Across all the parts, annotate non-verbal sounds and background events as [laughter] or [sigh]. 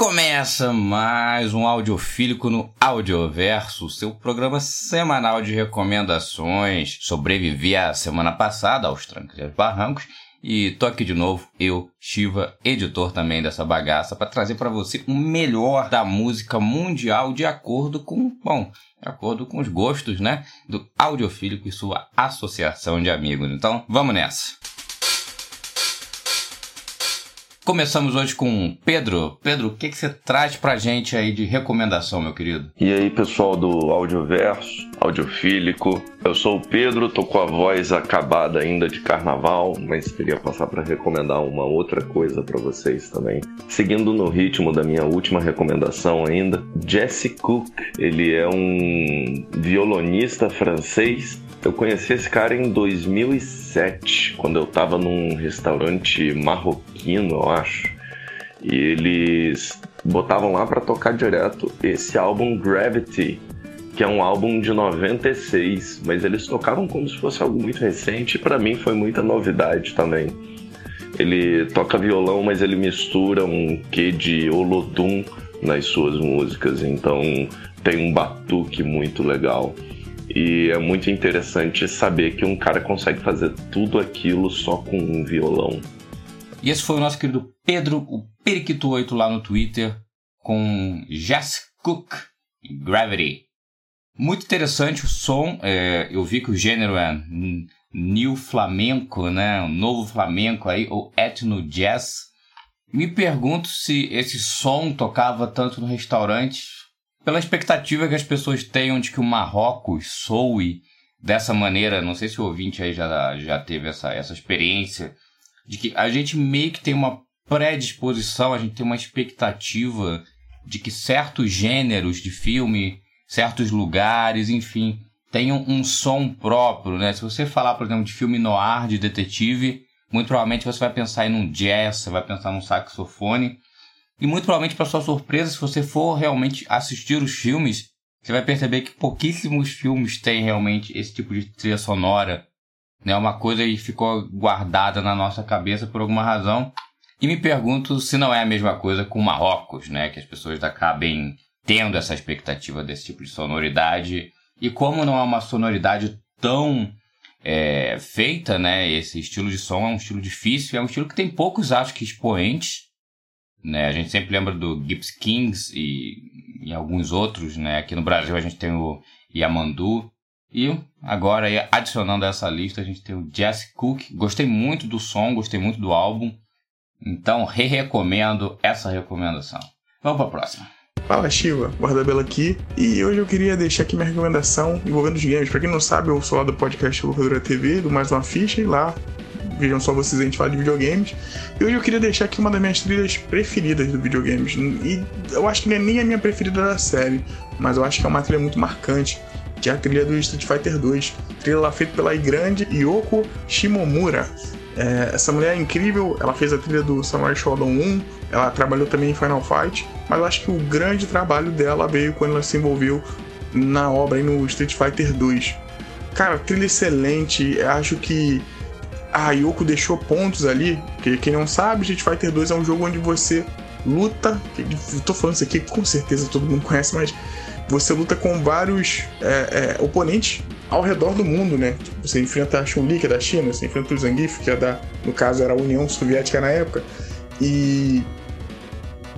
Começa mais um Audiofílico no Audioverso, seu programa semanal de recomendações. Sobrevivi a semana passada aos trancos e barrancos e tô aqui de novo, eu, Shiva, editor também dessa bagaça, para trazer para você o melhor da música mundial de acordo com, bom, de acordo com os gostos, né, do Audiofílico e sua associação de amigos. Então, vamos nessa. Começamos hoje com Pedro. Pedro, o que, que você traz pra gente aí de recomendação, meu querido? E aí, pessoal do Audioverso, Audiofílico. Eu sou o Pedro, tô com a voz acabada ainda de carnaval, mas queria passar para recomendar uma outra coisa para vocês também. Seguindo no ritmo da minha última recomendação ainda, Jesse Cook. Ele é um violonista francês eu conheci esse cara em 2007, quando eu tava num restaurante marroquino, eu E eles botavam lá para tocar direto esse álbum Gravity, que é um álbum de 96, mas eles tocavam como se fosse algo muito recente, e para mim foi muita novidade também. Ele toca violão, mas ele mistura um quê de Olodum nas suas músicas, então tem um batuque muito legal. E é muito interessante saber que um cara consegue fazer tudo aquilo só com um violão. E esse foi o nosso querido Pedro, o Periquito8 lá no Twitter, com Jess Cook, Gravity. Muito interessante o som, é, eu vi que o gênero é New Flamenco, né? Um novo flamenco aí, ou Etno Jazz. Me pergunto se esse som tocava tanto no restaurante pela expectativa que as pessoas tenham de que o Marrocos soe dessa maneira, não sei se o ouvinte aí já, já teve essa, essa experiência, de que a gente meio que tem uma predisposição, a gente tem uma expectativa de que certos gêneros de filme, certos lugares, enfim, tenham um som próprio, né? Se você falar, por exemplo, de filme noir, de detetive, muito provavelmente você vai pensar em um jazz, você vai pensar num saxofone, e muito provavelmente, para sua surpresa, se você for realmente assistir os filmes, você vai perceber que pouquíssimos filmes têm realmente esse tipo de trilha sonora. Né? Uma coisa que ficou guardada na nossa cabeça por alguma razão. E me pergunto se não é a mesma coisa com Marrocos, né? Que as pessoas acabem tendo essa expectativa desse tipo de sonoridade. E como não é uma sonoridade tão é, feita, né? Esse estilo de som é um estilo difícil, é um estilo que tem poucos, acho que, expoentes. Né? A gente sempre lembra do Gibbs Kings e, e alguns outros. Né? Aqui no Brasil a gente tem o Yamandu. E agora, adicionando a essa lista, a gente tem o Jesse Cook. Gostei muito do som, gostei muito do álbum. Então, re-recomendo essa recomendação. Vamos para a próxima. Fala Shiva, Guardabela aqui, e hoje eu queria deixar aqui minha recomendação envolvendo os games. Pra quem não sabe, eu sou lá do podcast Locadora TV, do Mais Uma Ficha, e lá vejam só vocês a gente fala de videogames. E hoje eu queria deixar aqui uma das minhas trilhas preferidas do videogames. E eu acho que não é nem a minha preferida da série, mas eu acho que é uma trilha muito marcante, que é a trilha do Street Fighter 2. Trilha feita pela grande Yoko Shimomura. É, essa mulher é incrível, ela fez a trilha do Samurai Shodown 1, ela trabalhou também em Final Fight, mas eu acho que o grande trabalho dela veio quando ela se envolveu na obra no Street Fighter 2. Cara, trilha excelente, acho que a Yoko deixou pontos ali, porque quem não sabe, Street Fighter 2 é um jogo onde você luta, eu tô falando isso aqui com certeza todo mundo conhece, mas você luta com vários é, é, oponentes ao redor do mundo, né? Tipo, você enfrenta a Chun-Li, que é da China, você enfrenta o Zangief, que é da, no caso era a União Soviética na época, e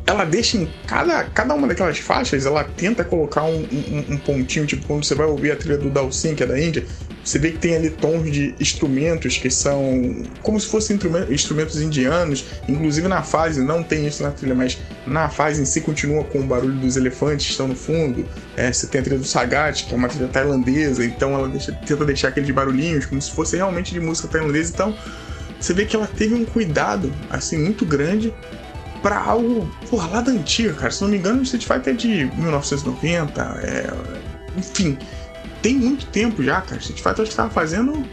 ela deixa em cada, cada uma daquelas faixas, ela tenta colocar um, um, um pontinho, tipo quando você vai ouvir a trilha do Dalsin, que é da Índia, você vê que tem ali tons de instrumentos que são como se fossem instrumentos indianos. Inclusive na fase, não tem isso na trilha, mas na fase em si continua com o barulho dos elefantes que estão no fundo. É, você tem a trilha do Sagat, que é uma trilha tailandesa, então ela deixa, tenta deixar aqueles barulhinhos como se fosse realmente de música tailandesa. Então você vê que ela teve um cuidado assim muito grande para algo porra, lá da antiga, cara. Se não me engano, o Street Fighter é de 1990, é... enfim tem muito tempo já, cara. Street Fighter acho que tava fazendo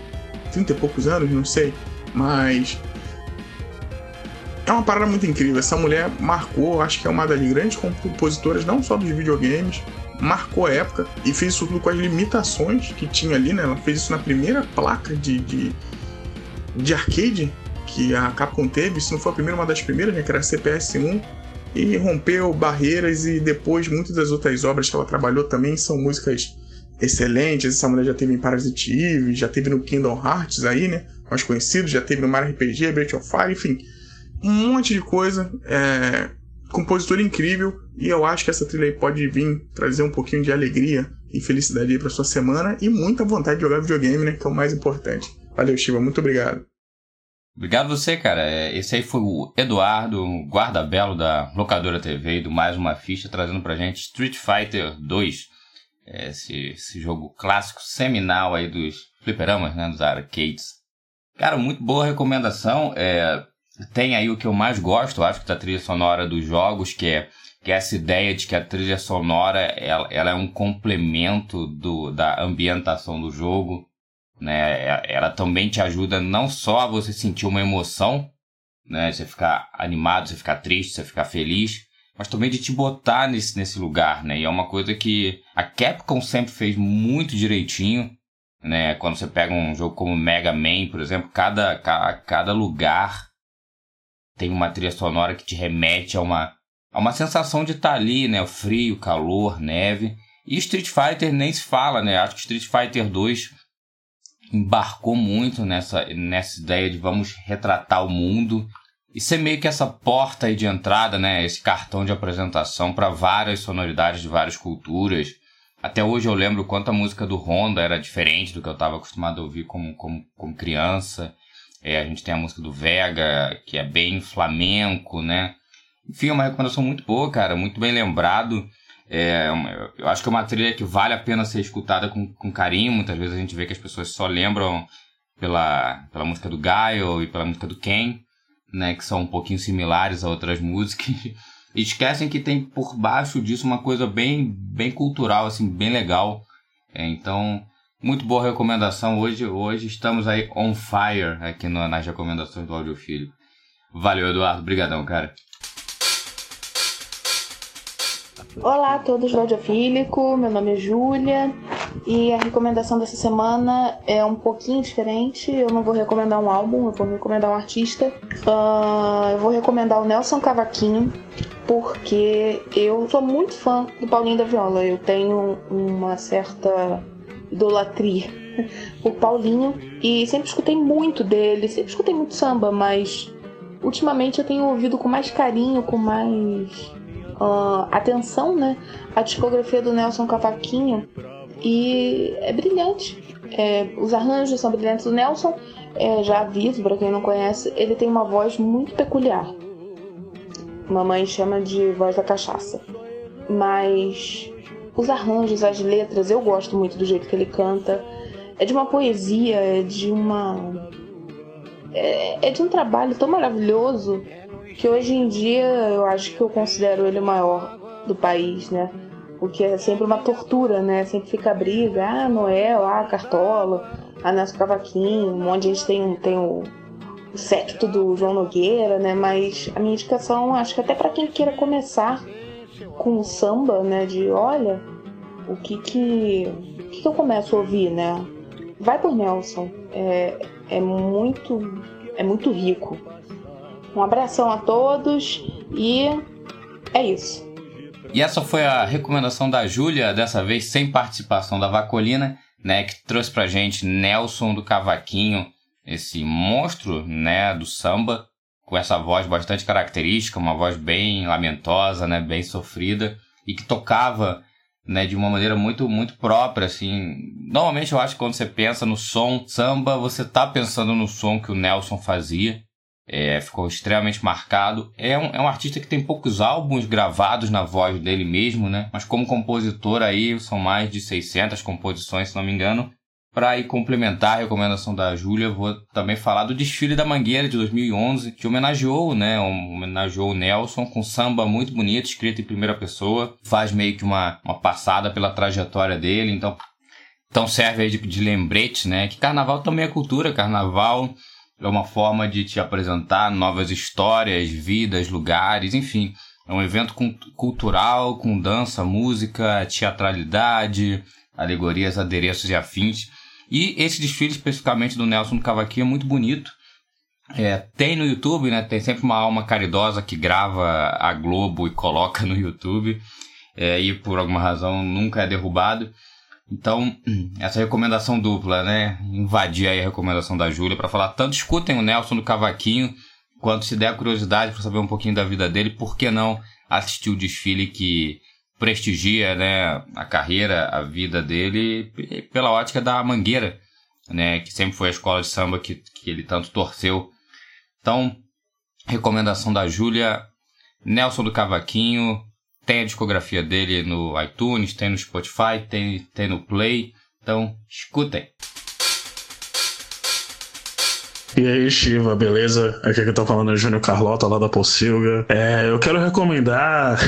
30 e poucos anos, não sei. Mas. É uma parada muito incrível. Essa mulher marcou, acho que é uma das grandes compositoras, não só dos videogames, marcou a época e fez isso tudo com as limitações que tinha ali, né? Ela fez isso na primeira placa de, de, de arcade que a Capcom teve. Se não foi a primeira, uma das primeiras, né? Que era a CPS-1. e rompeu barreiras e depois muitas das outras obras que ela trabalhou também são músicas excelentes. Essa mulher já teve em Parasite Eve, já teve no Kingdom Hearts aí, né? Mais conhecido, já teve no Mario RPG, Breath of Fire, enfim. Um monte de coisa. É... Compositor incrível. E eu acho que essa trilha aí pode vir trazer um pouquinho de alegria e felicidade pra sua semana. E muita vontade de jogar videogame, né? Que é o mais importante. Valeu, Shiva. Muito obrigado. Obrigado você, cara. É, esse aí foi o Eduardo, guarda-belo da Locadora TV do Mais Uma Ficha, trazendo pra gente Street Fighter 2. Esse, esse jogo clássico, seminal aí dos fliperamas, né, dos arcades. Cara, muito boa recomendação. É, tem aí o que eu mais gosto, acho que da trilha sonora dos jogos, que é, que é essa ideia de que a trilha sonora ela, ela é um complemento do, da ambientação do jogo né? É, ela também te ajuda não só a você sentir uma emoção, né? Você ficar animado, você ficar triste, você ficar feliz, mas também de te botar nesse, nesse lugar, né? E é uma coisa que a Capcom sempre fez muito direitinho, né? Quando você pega um jogo como Mega Man, por exemplo, cada, cada, cada lugar tem uma trilha sonora que te remete a uma, a uma sensação de estar ali, né? O frio, calor, neve. E Street Fighter nem se fala, né? Acho que Street Fighter 2 embarcou muito nessa, nessa ideia de vamos retratar o mundo e ser meio que essa porta aí de entrada, né, esse cartão de apresentação para várias sonoridades de várias culturas. Até hoje eu lembro quanto a música do Honda era diferente do que eu estava acostumado a ouvir como, como, como criança. É, a gente tem a música do Vega, que é bem flamenco, né? Enfim, é uma recomendação muito boa, cara, muito bem lembrado. É, eu acho que é uma trilha que vale a pena ser escutada com, com carinho. Muitas vezes a gente vê que as pessoas só lembram pela, pela música do Gaio e pela música do Ken, né, que são um pouquinho similares a outras músicas. [laughs] Esquecem que tem por baixo disso uma coisa bem, bem cultural, assim, bem legal. É, então, muito boa recomendação. Hoje, hoje estamos aí on fire aqui no, nas recomendações do Audiofilho. Valeu, Eduardo. Obrigadão, cara. Olá a todos do Audiofílico, meu nome é Júlia e a recomendação dessa semana é um pouquinho diferente. Eu não vou recomendar um álbum, eu vou recomendar um artista. Uh, eu vou recomendar o Nelson Cavaquinho, porque eu sou muito fã do Paulinho da Viola. Eu tenho uma certa idolatria [laughs] por Paulinho e sempre escutei muito dele, sempre escutei muito samba, mas ultimamente eu tenho ouvido com mais carinho, com mais uh, atenção, né? A discografia do Nelson Cavaquinho e é brilhante. É, os arranjos são brilhantes. O Nelson, é, já aviso para quem não conhece, ele tem uma voz muito peculiar. Mamãe chama de voz da cachaça. Mas os arranjos, as letras, eu gosto muito do jeito que ele canta. É de uma poesia, é de uma. É, é de um trabalho tão maravilhoso que hoje em dia eu acho que eu considero ele o maior do país, né? Porque é sempre uma tortura, né? Sempre fica a briga, ah, Noel, ah, Cartola, ah, Nelson Cavaquinho, um monte de gente tem, tem o, o secto do João Nogueira, né? Mas a minha indicação, acho que até para quem queira começar com o samba, né? De olha, o que que, o que, que eu começo a ouvir, né? Vai por Nelson, é, é muito, é muito rico. Um abração a todos e é isso. E essa foi a recomendação da Júlia, dessa vez sem participação da Vacolina, né, que trouxe pra gente Nelson do Cavaquinho, esse monstro, né, do samba, com essa voz bastante característica, uma voz bem lamentosa, né, bem sofrida e que tocava, né, de uma maneira muito muito própria, assim. Normalmente eu acho que quando você pensa no som samba, você tá pensando no som que o Nelson fazia, é, ficou extremamente marcado. É um, é um artista que tem poucos álbuns gravados na voz dele mesmo, né? Mas como compositor aí são mais de 600 composições, se não me engano. Para ir complementar a recomendação da Júlia, vou também falar do desfile da Mangueira de 2011, que homenageou, né, homenageou o Nelson com samba muito bonito, escrito em primeira pessoa. Faz meio que uma, uma passada pela trajetória dele, então, então serve aí de, de lembrete, né, que carnaval também é cultura, carnaval é uma forma de te apresentar novas histórias, vidas, lugares, enfim. É um evento cultural com dança, música, teatralidade, alegorias, adereços e afins. E esse desfile especificamente do Nelson do Cavaquinho é muito bonito. É, tem no YouTube, né? Tem sempre uma alma caridosa que grava a Globo e coloca no [laughs] YouTube. É, e por alguma razão nunca é derrubado. Então, essa recomendação dupla, né? Invadir aí a recomendação da Júlia para falar tanto escutem o Nelson do Cavaquinho, quanto se der curiosidade para saber um pouquinho da vida dele, por que não assistir o desfile que prestigia, né, a carreira, a vida dele pela ótica da Mangueira, né, que sempre foi a escola de samba que, que ele tanto torceu. Então, recomendação da Júlia, Nelson do Cavaquinho, tem a discografia dele no iTunes, tem no Spotify, tem, tem no Play. Então, escutem. E aí, Shiva, beleza? Aqui que eu tô falando é o Júnior Carlota, lá da Pocilga. É, eu quero recomendar.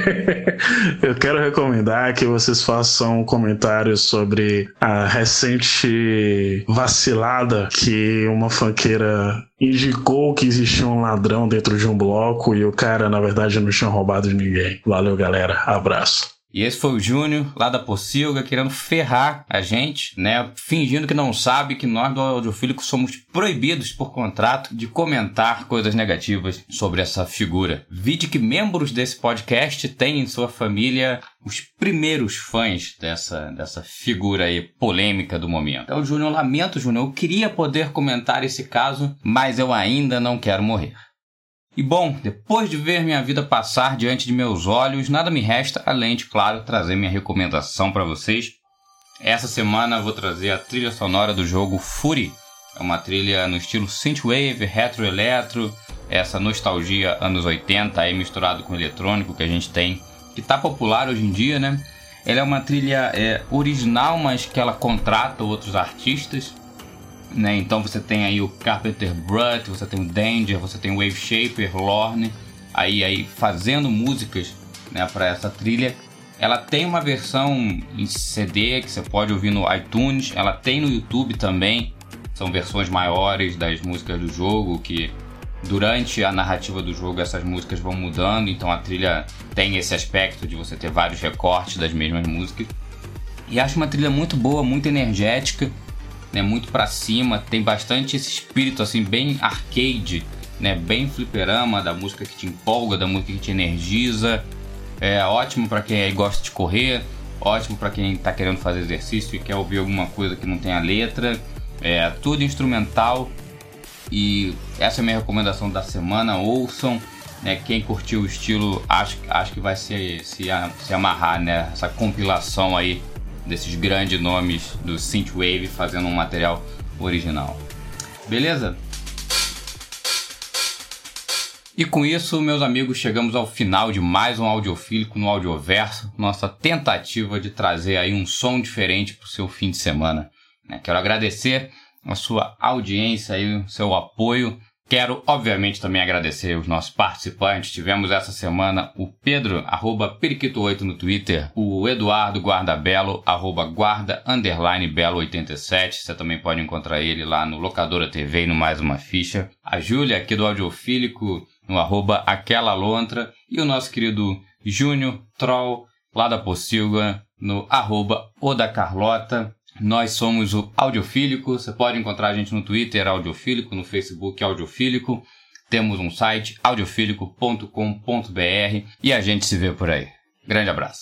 [laughs] eu quero recomendar que vocês façam um comentário sobre a recente vacilada que uma fanqueira indicou que existia um ladrão dentro de um bloco e o cara, na verdade, não tinha roubado de ninguém. Valeu, galera. Abraço. E esse foi o Júnior, lá da Pocilga, querendo ferrar a gente, né? Fingindo que não sabe que nós do Audiofílico somos proibidos por contrato de comentar coisas negativas sobre essa figura. Vide que membros desse podcast têm em sua família os primeiros fãs dessa, dessa figura aí polêmica do momento. Então, Júnior, lamento, Júnior, eu queria poder comentar esse caso, mas eu ainda não quero morrer. E bom, depois de ver minha vida passar diante de meus olhos, nada me resta além de, claro, trazer minha recomendação para vocês. Essa semana vou trazer a trilha sonora do jogo Fury. É uma trilha no estilo synthwave, retro eletro, essa nostalgia anos 80 aí misturado com eletrônico que a gente tem, que tá popular hoje em dia, né? Ela é uma trilha é, original, mas que ela contrata outros artistas né? Então você tem aí o Carpenter Brut, você tem o Danger, você tem o Wave Shaper, Lorne, aí, aí fazendo músicas né, para essa trilha. Ela tem uma versão em CD que você pode ouvir no iTunes, ela tem no YouTube também. São versões maiores das músicas do jogo que durante a narrativa do jogo essas músicas vão mudando, então a trilha tem esse aspecto de você ter vários recortes das mesmas músicas. E acho uma trilha muito boa, muito energética né, muito para cima, tem bastante esse espírito assim bem arcade, né, bem fliperama da música que te empolga, da música que te energiza. É ótimo para quem gosta de correr, ótimo para quem está querendo fazer exercício e quer ouvir alguma coisa que não tenha letra. É tudo instrumental e essa é a minha recomendação da semana. Ouçam, né, quem curtiu o estilo, acho, acho que vai se, se, se amarrar nessa né, compilação aí desses grandes nomes do Synthwave fazendo um material original. Beleza? E com isso, meus amigos, chegamos ao final de mais um audiofílico no Audioverso, nossa tentativa de trazer aí um som diferente para o seu fim de semana. Né? Quero agradecer a sua audiência e o seu apoio Quero, obviamente, também agradecer os nossos participantes. Tivemos essa semana o Pedro, arroba Periquito8 no Twitter, o Eduardo Guardabelo, arroba guarda, underline belo 87. Você também pode encontrar ele lá no Locadora TV e no Mais Uma Ficha. A Júlia, aqui do Audiofílico, no arroba Aquela Lontra. E o nosso querido Júnior Troll, lá da Pocilga, no arroba Oda Carlota. Nós somos o Audiofílico. Você pode encontrar a gente no Twitter, Audiofílico, no Facebook, Audiofílico. Temos um site, audiofílico.com.br e a gente se vê por aí. Grande abraço.